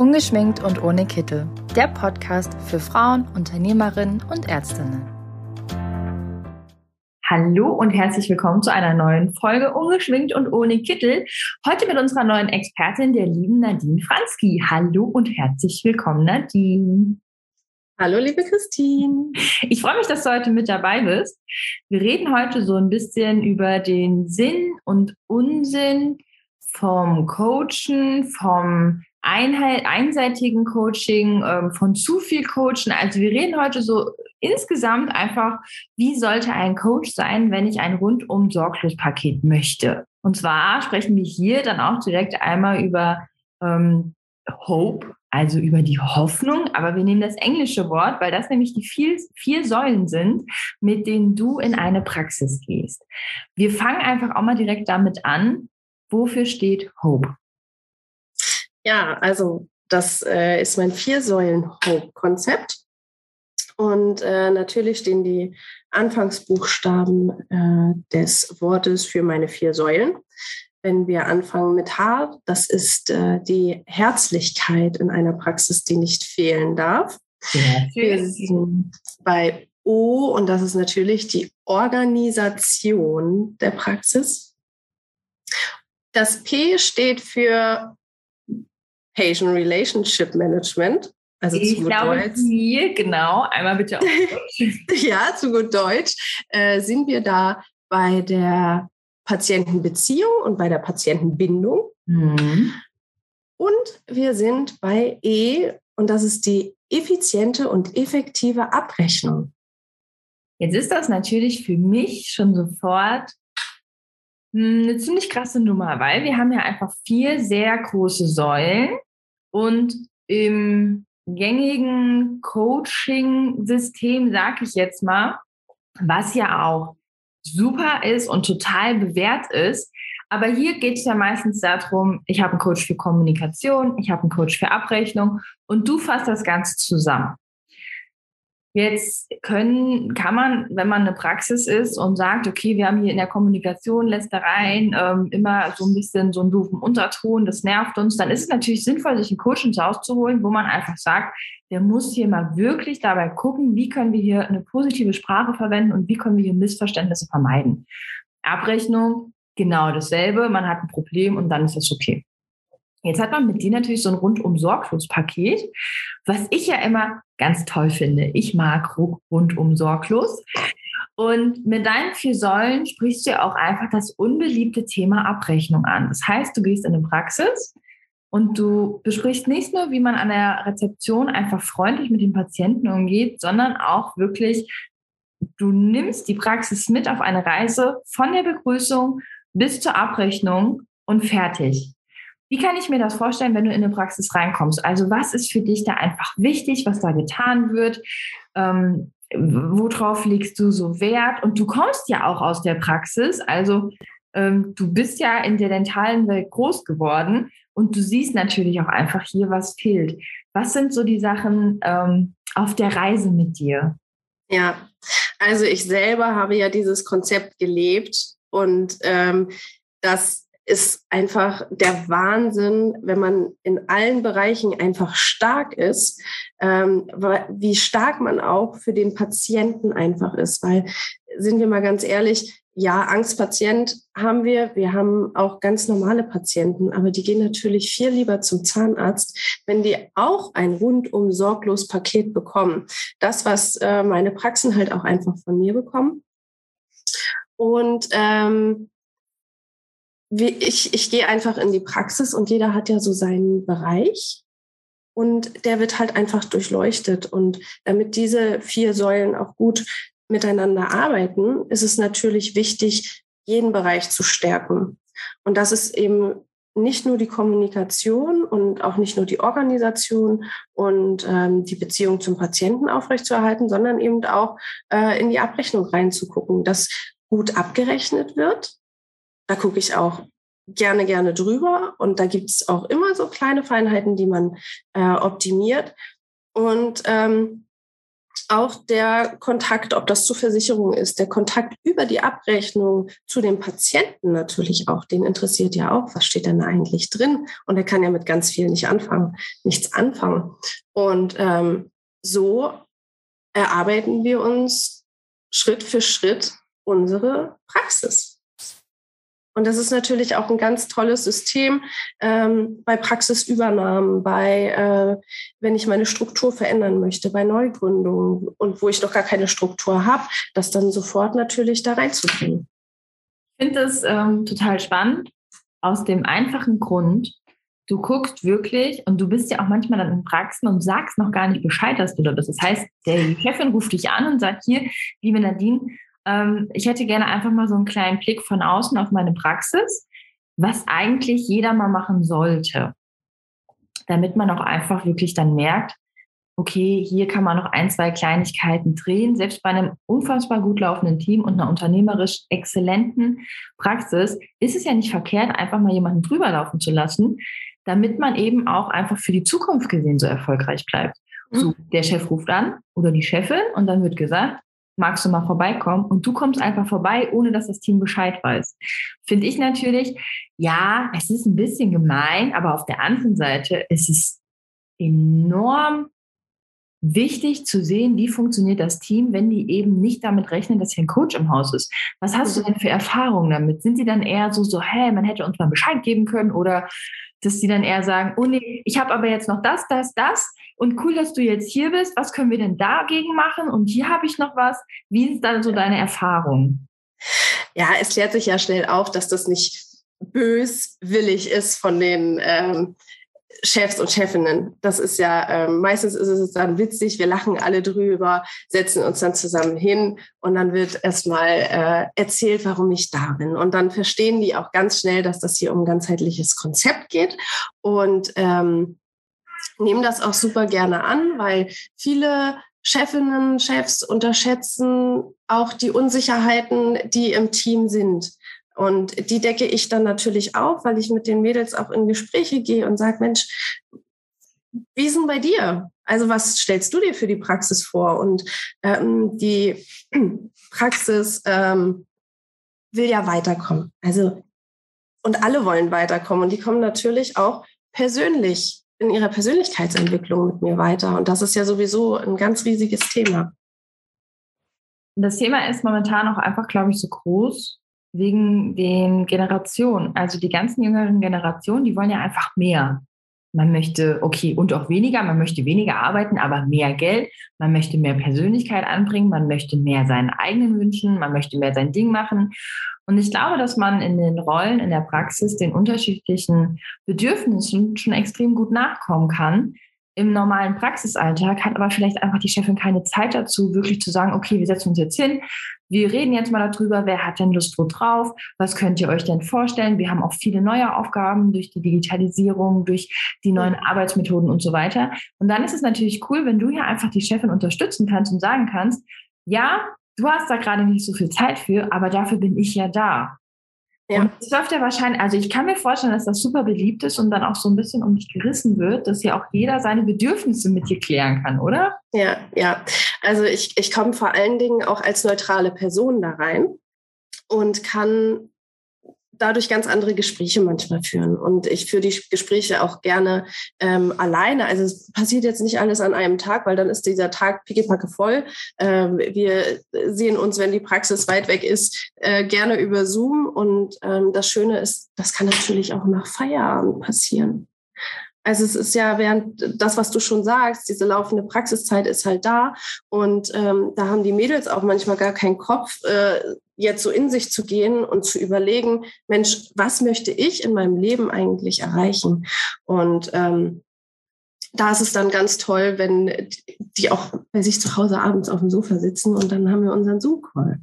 Ungeschminkt und ohne Kittel. Der Podcast für Frauen, Unternehmerinnen und Ärztinnen. Hallo und herzlich willkommen zu einer neuen Folge Ungeschminkt und ohne Kittel. Heute mit unserer neuen Expertin, der lieben Nadine Franski. Hallo und herzlich willkommen, Nadine. Hallo, liebe Christine. Ich freue mich, dass du heute mit dabei bist. Wir reden heute so ein bisschen über den Sinn und Unsinn vom Coachen, vom Einheit, einseitigen Coaching, ähm, von zu viel Coachen. Also wir reden heute so insgesamt einfach, wie sollte ein Coach sein, wenn ich ein rundum sorglos Paket möchte. Und zwar sprechen wir hier dann auch direkt einmal über ähm, Hope, also über die Hoffnung, aber wir nehmen das englische Wort, weil das nämlich die vier, vier Säulen sind, mit denen du in eine Praxis gehst. Wir fangen einfach auch mal direkt damit an. Wofür steht Hope? Ja, also das äh, ist mein Vier-Säulen-Hope-Konzept. Und äh, natürlich stehen die Anfangsbuchstaben äh, des Wortes für meine vier Säulen. Wenn wir anfangen mit H, das ist äh, die Herzlichkeit in einer Praxis, die nicht fehlen darf. Ja, wir sind bei O und das ist natürlich die Organisation der Praxis. Das P steht für Patient Relationship Management. Also ich zu gut glaube, Deutsch. Hier, genau, einmal bitte auf Deutsch. ja, zu gut Deutsch äh, sind wir da bei der Patientenbeziehung und bei der Patientenbindung. Mhm. Und wir sind bei E und das ist die effiziente und effektive Abrechnung. Jetzt ist das natürlich für mich schon sofort eine ziemlich krasse Nummer, weil wir haben ja einfach vier sehr große Säulen und im gängigen Coaching-System, sag ich jetzt mal, was ja auch super ist und total bewährt ist. Aber hier geht es ja meistens darum, ich habe einen Coach für Kommunikation, ich habe einen Coach für Abrechnung und du fasst das Ganze zusammen. Jetzt können, kann man, wenn man eine Praxis ist und sagt, okay, wir haben hier in der Kommunikation, Lästereien, ähm, immer so ein bisschen so einen doofen Unterton, das nervt uns, dann ist es natürlich sinnvoll, sich einen Coach ins Haus zu holen, wo man einfach sagt, der muss hier mal wirklich dabei gucken, wie können wir hier eine positive Sprache verwenden und wie können wir hier Missverständnisse vermeiden. Abrechnung, genau dasselbe, man hat ein Problem und dann ist das okay. Jetzt hat man mit dir natürlich so ein rundum sorglos Paket, was ich ja immer ganz toll finde. Ich mag rundum sorglos. Und mit deinen vier Säulen sprichst du ja auch einfach das unbeliebte Thema Abrechnung an. Das heißt, du gehst in eine Praxis und du besprichst nicht nur, wie man an der Rezeption einfach freundlich mit den Patienten umgeht, sondern auch wirklich, du nimmst die Praxis mit auf eine Reise von der Begrüßung bis zur Abrechnung und fertig. Wie kann ich mir das vorstellen, wenn du in eine Praxis reinkommst? Also was ist für dich da einfach wichtig, was da getan wird? Ähm, worauf legst du so Wert? Und du kommst ja auch aus der Praxis, also ähm, du bist ja in der dentalen Welt groß geworden und du siehst natürlich auch einfach hier, was fehlt. Was sind so die Sachen ähm, auf der Reise mit dir? Ja, also ich selber habe ja dieses Konzept gelebt und ähm, das ist einfach der Wahnsinn, wenn man in allen Bereichen einfach stark ist, ähm, wie stark man auch für den Patienten einfach ist. Weil, sind wir mal ganz ehrlich, ja, Angstpatient haben wir, wir haben auch ganz normale Patienten, aber die gehen natürlich viel lieber zum Zahnarzt, wenn die auch ein rundum sorglos Paket bekommen. Das, was äh, meine Praxen halt auch einfach von mir bekommen. Und ähm, ich, ich gehe einfach in die Praxis und jeder hat ja so seinen Bereich und der wird halt einfach durchleuchtet. Und damit diese vier Säulen auch gut miteinander arbeiten, ist es natürlich wichtig, jeden Bereich zu stärken. Und das ist eben nicht nur die Kommunikation und auch nicht nur die Organisation und ähm, die Beziehung zum Patienten aufrechtzuerhalten, sondern eben auch äh, in die Abrechnung reinzugucken, dass gut abgerechnet wird, da gucke ich auch gerne, gerne drüber. Und da gibt es auch immer so kleine Feinheiten, die man äh, optimiert. Und ähm, auch der Kontakt, ob das zur Versicherung ist, der Kontakt über die Abrechnung zu dem Patienten natürlich auch, den interessiert ja auch, was steht denn eigentlich drin? Und er kann ja mit ganz viel nicht anfangen, nichts anfangen. Und ähm, so erarbeiten wir uns Schritt für Schritt unsere Praxis. Und das ist natürlich auch ein ganz tolles System ähm, bei Praxisübernahmen, bei, äh, wenn ich meine Struktur verändern möchte, bei Neugründungen und wo ich noch gar keine Struktur habe, das dann sofort natürlich da reinzubringen. Ich finde das ähm, total spannend aus dem einfachen Grund, du guckst wirklich und du bist ja auch manchmal dann in Praxen und sagst noch gar nicht Bescheid, dass du da bist. Das heißt, der Chefin ruft dich an und sagt hier, liebe Nadine, ich hätte gerne einfach mal so einen kleinen Blick von außen auf meine Praxis, was eigentlich jeder mal machen sollte, damit man auch einfach wirklich dann merkt, okay, hier kann man noch ein, zwei Kleinigkeiten drehen. Selbst bei einem unfassbar gut laufenden Team und einer unternehmerisch exzellenten Praxis ist es ja nicht verkehrt, einfach mal jemanden drüber laufen zu lassen, damit man eben auch einfach für die Zukunft gesehen so erfolgreich bleibt. So, mhm. der Chef ruft an oder die Chefin und dann wird gesagt, magst du mal vorbeikommen? Und du kommst einfach vorbei, ohne dass das Team Bescheid weiß. Finde ich natürlich, ja, es ist ein bisschen gemein, aber auf der anderen Seite ist es enorm wichtig zu sehen, wie funktioniert das Team, wenn die eben nicht damit rechnen, dass hier ein Coach im Haus ist. Was hast du denn für Erfahrungen damit? Sind sie dann eher so, so, hä, man hätte uns mal Bescheid geben können oder dass sie dann eher sagen, oh nee, ich habe aber jetzt noch das, das, das und cool, dass du jetzt hier bist. Was können wir denn dagegen machen? Und hier habe ich noch was. Wie ist dann so deine Erfahrung? Ja, es klärt sich ja schnell auf, dass das nicht böswillig ist von den ähm, Chefs und Chefinnen. Das ist ja, ähm, meistens ist es dann witzig, wir lachen alle drüber, setzen uns dann zusammen hin und dann wird erstmal äh, erzählt, warum ich da bin. Und dann verstehen die auch ganz schnell, dass das hier um ganzheitliches Konzept geht und ähm, nehmen das auch super gerne an, weil viele Chefinnen, Chefs unterschätzen auch die Unsicherheiten, die im Team sind. Und die decke ich dann natürlich auf, weil ich mit den Mädels auch in Gespräche gehe und sage, Mensch, wie ist denn bei dir? Also was stellst du dir für die Praxis vor? Und ähm, die Praxis ähm, will ja weiterkommen. Also und alle wollen weiterkommen. Und die kommen natürlich auch persönlich in ihrer Persönlichkeitsentwicklung mit mir weiter. Und das ist ja sowieso ein ganz riesiges Thema. Das Thema ist momentan auch einfach, glaube ich, so groß, wegen den Generationen. Also die ganzen jüngeren Generationen, die wollen ja einfach mehr. Man möchte, okay, und auch weniger, man möchte weniger arbeiten, aber mehr Geld, man möchte mehr Persönlichkeit anbringen, man möchte mehr seinen eigenen wünschen, man möchte mehr sein Ding machen. Und ich glaube, dass man in den Rollen, in der Praxis den unterschiedlichen Bedürfnissen schon extrem gut nachkommen kann, im normalen Praxisalltag hat aber vielleicht einfach die Chefin keine Zeit dazu, wirklich zu sagen, okay, wir setzen uns jetzt hin, wir reden jetzt mal darüber, wer hat denn Lust wo drauf, was könnt ihr euch denn vorstellen? Wir haben auch viele neue Aufgaben durch die Digitalisierung, durch die neuen Arbeitsmethoden und so weiter. Und dann ist es natürlich cool, wenn du hier einfach die Chefin unterstützen kannst und sagen kannst, ja, du hast da gerade nicht so viel Zeit für, aber dafür bin ich ja da. Ja. Und es läuft ja wahrscheinlich, also ich kann mir vorstellen, dass das super beliebt ist und dann auch so ein bisschen um dich gerissen wird, dass ja auch jeder seine Bedürfnisse mit dir klären kann, oder? Ja, ja. Also ich, ich komme vor allen Dingen auch als neutrale Person da rein und kann dadurch ganz andere Gespräche manchmal führen. Und ich führe die Gespräche auch gerne ähm, alleine. Also es passiert jetzt nicht alles an einem Tag, weil dann ist dieser Tag pickepacke voll. Ähm, wir sehen uns, wenn die Praxis weit weg ist, äh, gerne über Zoom. Und ähm, das Schöne ist, das kann natürlich auch nach Feierabend passieren. Also es ist ja während das, was du schon sagst, diese laufende Praxiszeit ist halt da und ähm, da haben die Mädels auch manchmal gar keinen Kopf, äh, jetzt so in sich zu gehen und zu überlegen, Mensch, was möchte ich in meinem Leben eigentlich erreichen? Und ähm, da ist es dann ganz toll, wenn die auch bei sich zu Hause abends auf dem Sofa sitzen und dann haben wir unseren Zoom-Call.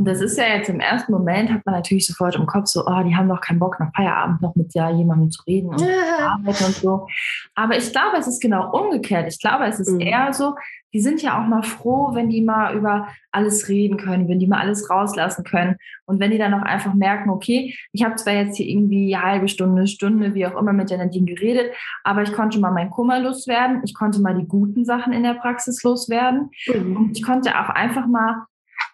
Und das ist ja jetzt im ersten Moment, hat man natürlich sofort im Kopf so, oh, die haben doch keinen Bock, nach Feierabend noch mit ja jemandem zu reden und ja. zu arbeiten und so. Aber ich glaube, es ist genau umgekehrt. Ich glaube, es ist mhm. eher so, die sind ja auch mal froh, wenn die mal über alles reden können, wenn die mal alles rauslassen können. Und wenn die dann auch einfach merken, okay, ich habe zwar jetzt hier irgendwie eine halbe Stunde, Stunde, wie auch immer mit der Nadine geredet, aber ich konnte mal meinen Kummer loswerden, ich konnte mal die guten Sachen in der Praxis loswerden mhm. und ich konnte auch einfach mal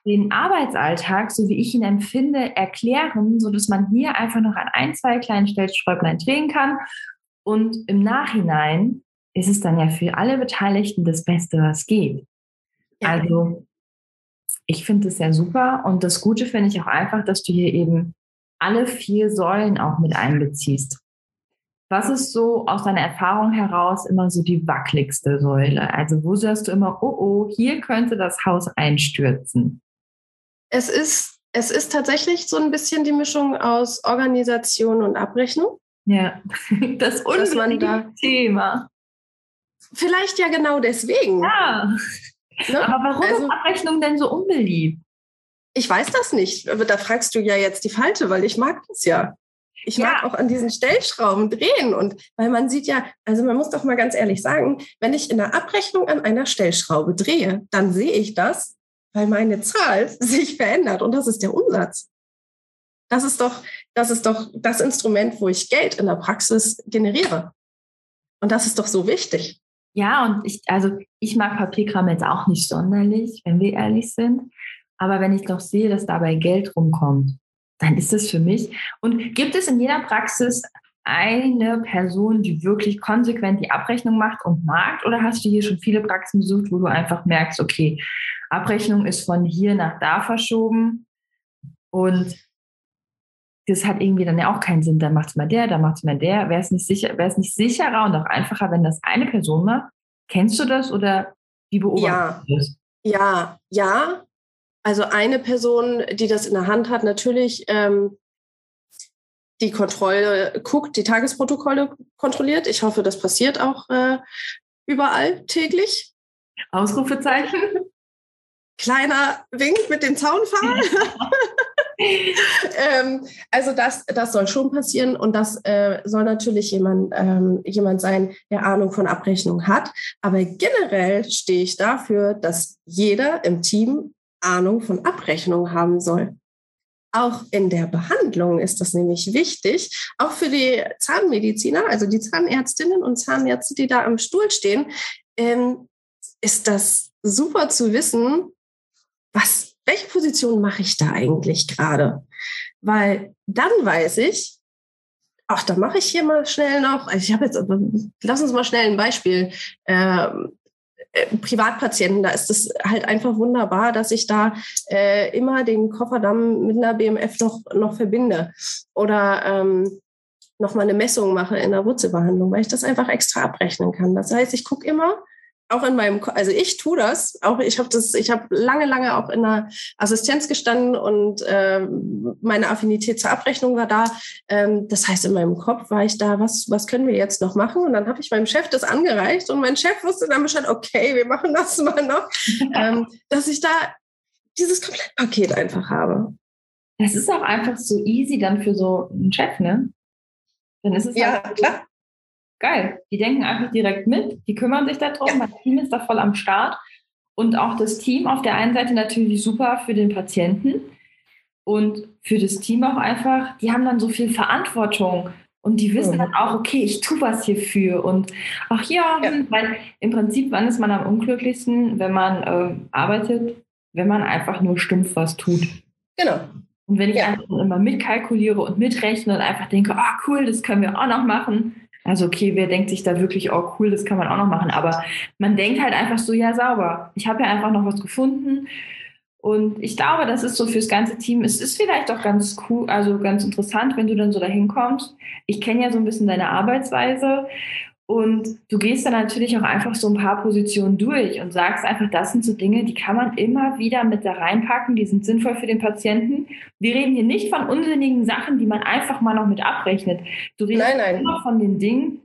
den Arbeitsalltag, so wie ich ihn empfinde, erklären, so dass man hier einfach noch an ein, zwei kleinen Stellschräublein drehen kann und im Nachhinein ist es dann ja für alle Beteiligten das Beste, was geht. Ja. Also ich finde es ja super und das Gute finde ich auch einfach, dass du hier eben alle vier Säulen auch mit einbeziehst. Was ist so aus deiner Erfahrung heraus immer so die wackeligste Säule? Also wo sagst du immer, oh oh, hier könnte das Haus einstürzen? Es ist, es ist tatsächlich so ein bisschen die Mischung aus Organisation und Abrechnung. Ja, das unbedingte Thema. Vielleicht ja genau deswegen. Ja. Ne? Aber warum also, ist Abrechnung denn so unbeliebt? Ich weiß das nicht. Aber da fragst du ja jetzt die Falsche, weil ich mag das ja. Ich mag ja. auch an diesen Stellschrauben drehen und weil man sieht ja, also man muss doch mal ganz ehrlich sagen, wenn ich in der Abrechnung an einer Stellschraube drehe, dann sehe ich das, weil meine Zahl sich verändert und das ist der Umsatz. Das ist doch, das ist doch das Instrument, wo ich Geld in der Praxis generiere. Und das ist doch so wichtig. Ja, und ich, also ich mag Papierkram jetzt auch nicht sonderlich, wenn wir ehrlich sind. Aber wenn ich doch sehe, dass dabei Geld rumkommt, dann ist das für mich. Und gibt es in jeder Praxis eine Person, die wirklich konsequent die Abrechnung macht und mag? Oder hast du hier schon viele Praxen besucht, wo du einfach merkst, okay, Abrechnung ist von hier nach da verschoben und das hat irgendwie dann ja auch keinen Sinn. Dann macht es mal der, dann macht es mal der. Wäre es nicht sicher, nicht sicherer und auch einfacher, wenn das eine Person macht? Kennst du das oder wie beobachtest ja. du das? Ja, ja. Also eine Person, die das in der Hand hat, natürlich ähm, die Kontrolle guckt, die Tagesprotokolle kontrolliert. Ich hoffe, das passiert auch äh, überall täglich. Ausrufezeichen. Kleiner Wink mit dem Zaunpfahl. ähm, also das, das soll schon passieren und das äh, soll natürlich jemand, ähm, jemand sein, der Ahnung von Abrechnung hat. Aber generell stehe ich dafür, dass jeder im Team Ahnung von Abrechnung haben soll. Auch in der Behandlung ist das nämlich wichtig, auch für die Zahnmediziner, also die Zahnärztinnen und Zahnärzte, die da am Stuhl stehen, ähm, ist das super zu wissen, was welche Position mache ich da eigentlich gerade? Weil dann weiß ich, ach, da mache ich hier mal schnell noch, also ich habe jetzt, lass uns mal schnell ein Beispiel. Ähm, äh, Privatpatienten, da ist es halt einfach wunderbar, dass ich da äh, immer den Kofferdamm mit einer BMF noch, noch verbinde oder ähm, nochmal eine Messung mache in der Wurzelbehandlung, weil ich das einfach extra abrechnen kann. Das heißt, ich gucke immer, auch in meinem, also ich tue das, auch ich habe das, ich habe lange, lange auch in der Assistenz gestanden und ähm, meine Affinität zur Abrechnung war da. Ähm, das heißt, in meinem Kopf war ich da, was, was können wir jetzt noch machen? Und dann habe ich meinem Chef das angereicht und mein Chef wusste dann Bescheid, okay, wir machen das mal noch, ähm, dass ich da dieses Komplettpaket einfach habe. Das ist auch einfach so easy dann für so einen Chef, ne? Dann ist es ja halt klar geil. Die denken einfach direkt mit, die kümmern sich darum, ja. mein Team ist da voll am Start. Und auch das Team auf der einen Seite natürlich super für den Patienten und für das Team auch einfach, die haben dann so viel Verantwortung und die wissen mhm. dann auch, okay, ich tue was hierfür und ach ja, ja, weil im Prinzip, wann ist man am unglücklichsten, wenn man äh, arbeitet, wenn man einfach nur stumpf was tut. Genau. Und wenn ich ja. einfach immer mitkalkuliere und mitrechne und einfach denke, ah oh, cool, das können wir auch noch machen, also okay, wer denkt sich da wirklich, oh cool, das kann man auch noch machen. Aber man denkt halt einfach so, ja sauber. Ich habe ja einfach noch was gefunden. Und ich glaube, das ist so fürs ganze Team. Es ist vielleicht auch ganz cool, also ganz interessant, wenn du dann so dahin kommst. Ich kenne ja so ein bisschen deine Arbeitsweise und du gehst dann natürlich auch einfach so ein paar Positionen durch und sagst einfach, das sind so Dinge, die kann man immer wieder mit da reinpacken, die sind sinnvoll für den Patienten. Wir reden hier nicht von unsinnigen Sachen, die man einfach mal noch mit abrechnet. Du redest nein, nein. immer von den Dingen,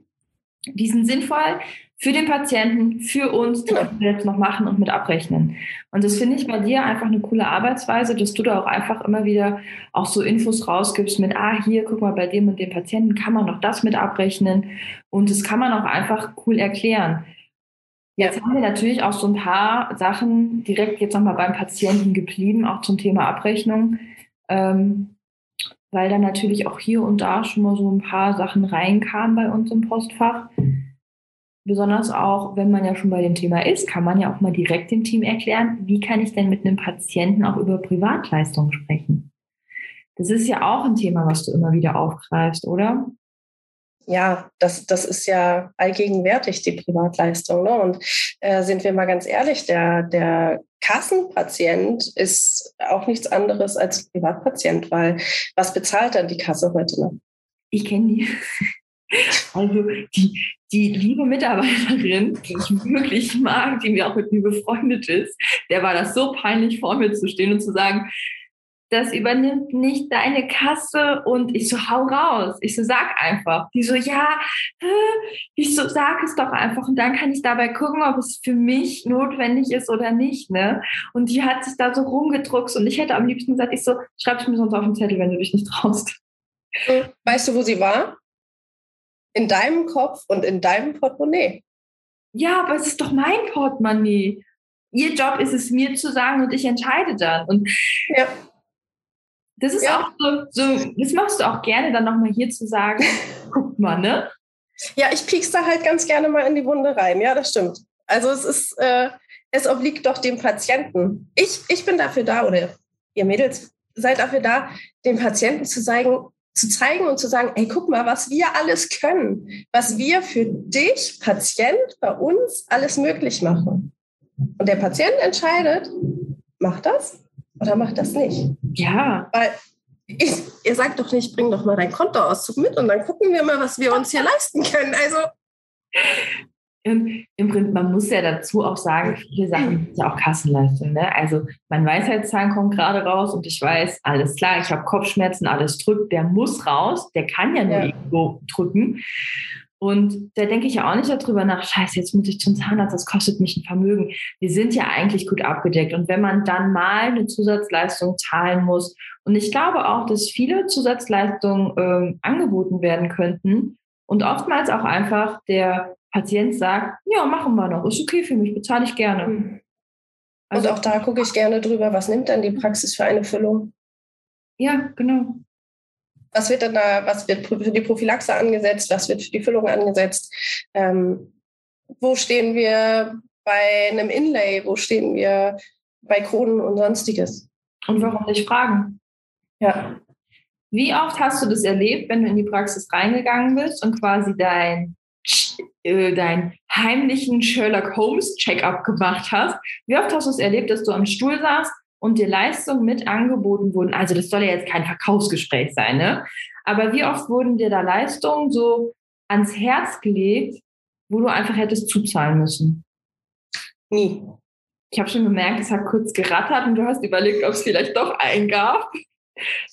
die sind sinnvoll, für den Patienten, für uns, die wir jetzt noch machen und mit abrechnen. Und das finde ich bei dir einfach eine coole Arbeitsweise, dass du da auch einfach immer wieder auch so Infos rausgibst mit, ah, hier, guck mal, bei dem und dem Patienten kann man noch das mit abrechnen. Und das kann man auch einfach cool erklären. Jetzt haben wir natürlich auch so ein paar Sachen direkt jetzt nochmal beim Patienten geblieben, auch zum Thema Abrechnung, ähm, weil da natürlich auch hier und da schon mal so ein paar Sachen reinkamen bei uns im Postfach. Besonders auch, wenn man ja schon bei dem Thema ist, kann man ja auch mal direkt dem Team erklären, wie kann ich denn mit einem Patienten auch über Privatleistungen sprechen. Das ist ja auch ein Thema, was du immer wieder aufgreifst, oder? Ja, das, das ist ja allgegenwärtig, die Privatleistung. Ne? Und äh, sind wir mal ganz ehrlich, der, der Kassenpatient ist auch nichts anderes als Privatpatient, weil was bezahlt dann die Kasse heute noch? Ich kenne die. Also die, die liebe Mitarbeiterin, die ich wirklich mag, die mir auch mit mir befreundet ist, der war das so peinlich, vor mir zu stehen und zu sagen, das übernimmt nicht deine Kasse und ich so, hau raus. Ich so, sag einfach. Die so, ja, ich so, sag es doch einfach und dann kann ich dabei gucken, ob es für mich notwendig ist oder nicht, ne? Und die hat sich da so rumgedruckt und ich hätte am liebsten gesagt, ich so, schreib es mir sonst auf den Zettel, wenn du dich nicht traust. Weißt du, wo sie war? In deinem Kopf und in deinem Portemonnaie. Ja, aber es ist doch mein Portemonnaie. Ihr Job ist es, mir zu sagen und ich entscheide dann. Und ja. Das ist ja. auch so, so, das machst du auch gerne, dann nochmal hier zu sagen, guck mal, ne? Ja, ich piekst da halt ganz gerne mal in die Wunde rein. Ja, das stimmt. Also es ist, äh, es obliegt doch dem Patienten. Ich, ich bin dafür da, oder ihr Mädels seid dafür da, dem Patienten zu zeigen, zu zeigen und zu sagen, ey, guck mal, was wir alles können, was wir für dich, Patient, bei uns alles möglich machen. Und der Patient entscheidet, macht das oder macht das nicht. Ja. Weil ich, ihr sagt doch nicht, bring doch mal dein Kontoauszug mit und dann gucken wir mal, was wir uns hier leisten können. Also. Im, Im Prinzip, man muss ja dazu auch sagen, viele Sachen sind ja auch Kassenleistung. Ne? Also mein Weisheitszahn kommt gerade raus und ich weiß, alles klar, ich habe Kopfschmerzen, alles drückt, der muss raus, der kann ja nur ja. irgendwo drücken. Und da denke ich ja auch nicht darüber nach, scheiße, jetzt muss ich zum Zahnarzt, das kostet mich ein Vermögen. Wir sind ja eigentlich gut abgedeckt. Und wenn man dann mal eine Zusatzleistung zahlen muss, und ich glaube auch, dass viele Zusatzleistungen ähm, angeboten werden könnten und oftmals auch einfach der Patient sagt, ja, machen wir noch, ist okay für mich, bezahle ich gerne. Mhm. Also und auch da gucke ich gerne drüber, was nimmt dann die Praxis für eine Füllung? Ja, genau. Was wird dann da, was wird für die Prophylaxe angesetzt, was wird für die Füllung angesetzt? Ähm, wo stehen wir bei einem Inlay? Wo stehen wir bei Kronen und sonstiges? Und warum nicht fragen? Ja. Wie oft hast du das erlebt, wenn du in die Praxis reingegangen bist und quasi dein, äh, dein heimlichen Sherlock Holmes Check-up gemacht hast? Wie oft hast du es erlebt, dass du am Stuhl saßt und dir Leistungen mit angeboten wurden, also das soll ja jetzt kein Verkaufsgespräch sein, ne? Aber wie oft wurden dir da Leistungen so ans Herz gelegt, wo du einfach hättest zuzahlen müssen? Nie. Ich habe schon gemerkt, es hat kurz gerattert und du hast überlegt, ob es vielleicht doch einen gab.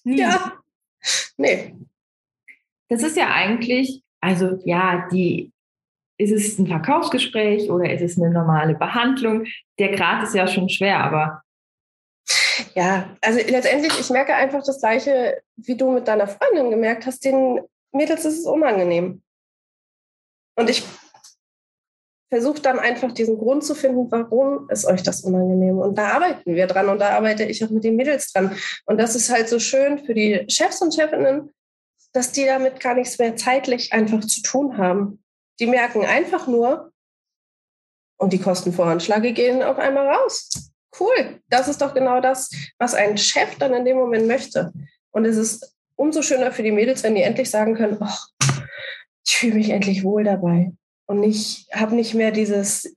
Nie. Ja. Nee. Das ist ja eigentlich, also ja, die, ist es ein Verkaufsgespräch oder ist es eine normale Behandlung? Der Grad ist ja schon schwer, aber ja, also letztendlich, ich merke einfach das Gleiche, wie du mit deiner Freundin gemerkt hast, den Mädels ist es unangenehm. Und ich versuche dann einfach diesen Grund zu finden, warum ist euch das unangenehm. Und da arbeiten wir dran und da arbeite ich auch mit den Mädels dran. Und das ist halt so schön für die Chefs und Chefinnen, dass die damit gar nichts mehr zeitlich einfach zu tun haben. Die merken einfach nur, und die Kostenvoranschläge gehen auf einmal raus cool, das ist doch genau das, was ein Chef dann in dem Moment möchte. Und es ist umso schöner für die Mädels, wenn die endlich sagen können, ich fühle mich endlich wohl dabei. Und ich habe nicht mehr dieses,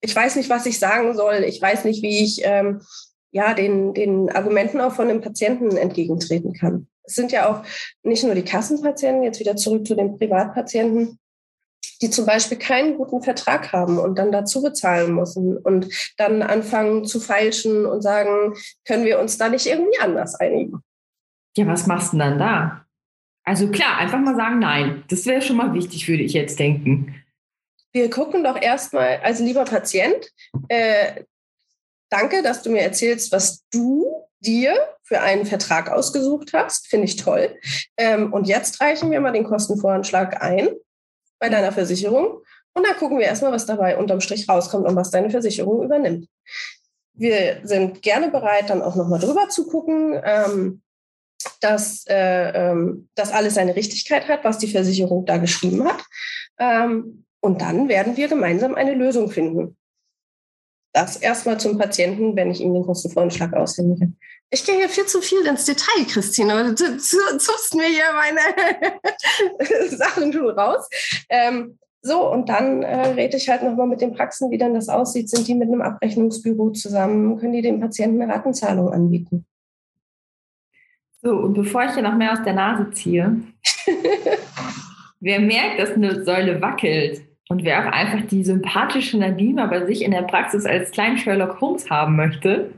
ich weiß nicht, was ich sagen soll, ich weiß nicht, wie ich ähm, ja, den, den Argumenten auch von dem Patienten entgegentreten kann. Es sind ja auch nicht nur die Kassenpatienten, jetzt wieder zurück zu den Privatpatienten, die zum Beispiel keinen guten Vertrag haben und dann dazu bezahlen müssen und dann anfangen zu feilschen und sagen, können wir uns da nicht irgendwie anders einigen? Ja, was machst du denn dann da? Also klar, einfach mal sagen, nein. Das wäre schon mal wichtig, würde ich jetzt denken. Wir gucken doch erstmal, also lieber Patient, äh, danke, dass du mir erzählst, was du dir für einen Vertrag ausgesucht hast. Finde ich toll. Ähm, und jetzt reichen wir mal den Kostenvoranschlag ein bei deiner Versicherung Und dann gucken wir erstmal, was dabei unterm Strich rauskommt und was deine Versicherung übernimmt. Wir sind gerne bereit, dann auch nochmal drüber zu gucken, ähm, dass äh, ähm, das alles seine Richtigkeit hat, was die Versicherung da geschrieben hat. Ähm, und dann werden wir gemeinsam eine Lösung finden. Das erstmal zum Patienten, wenn ich ihm den Kostenvoranschlag aushändige. Ich gehe hier viel zu viel ins Detail, Christine. Du zupfst mir hier meine Sachen schon raus. Ähm, so, und dann äh, rede ich halt nochmal mit den Praxen, wie dann das aussieht. Sind die mit einem Abrechnungsbüro zusammen? Können die dem Patienten eine Ratenzahlung anbieten? So, und bevor ich hier noch mehr aus der Nase ziehe, wer merkt, dass eine Säule wackelt und wer auch einfach die sympathische Nadima bei sich in der Praxis als kleinen Sherlock Holmes haben möchte,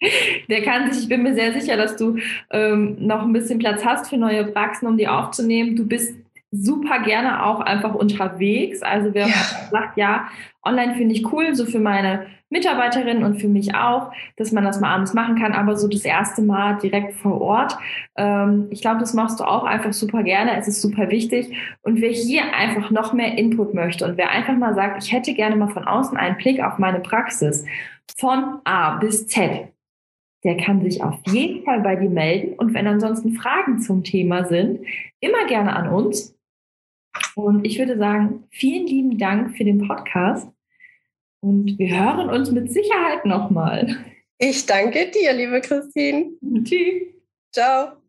der kann sich, ich bin mir sehr sicher, dass du ähm, noch ein bisschen Platz hast für neue Praxen, um die aufzunehmen. Du bist super gerne auch einfach unterwegs. Also wer ja. sagt, ja, online finde ich cool, so für meine Mitarbeiterinnen und für mich auch, dass man das mal abends machen kann, aber so das erste Mal direkt vor Ort. Ähm, ich glaube, das machst du auch einfach super gerne. Es ist super wichtig. Und wer hier einfach noch mehr Input möchte und wer einfach mal sagt, ich hätte gerne mal von außen einen Blick auf meine Praxis von A bis Z, der kann sich auf jeden Fall bei dir melden. Und wenn ansonsten Fragen zum Thema sind, immer gerne an uns. Und ich würde sagen, vielen lieben Dank für den Podcast. Und wir hören uns mit Sicherheit nochmal. Ich danke dir, liebe Christine. Tschüss. Ciao.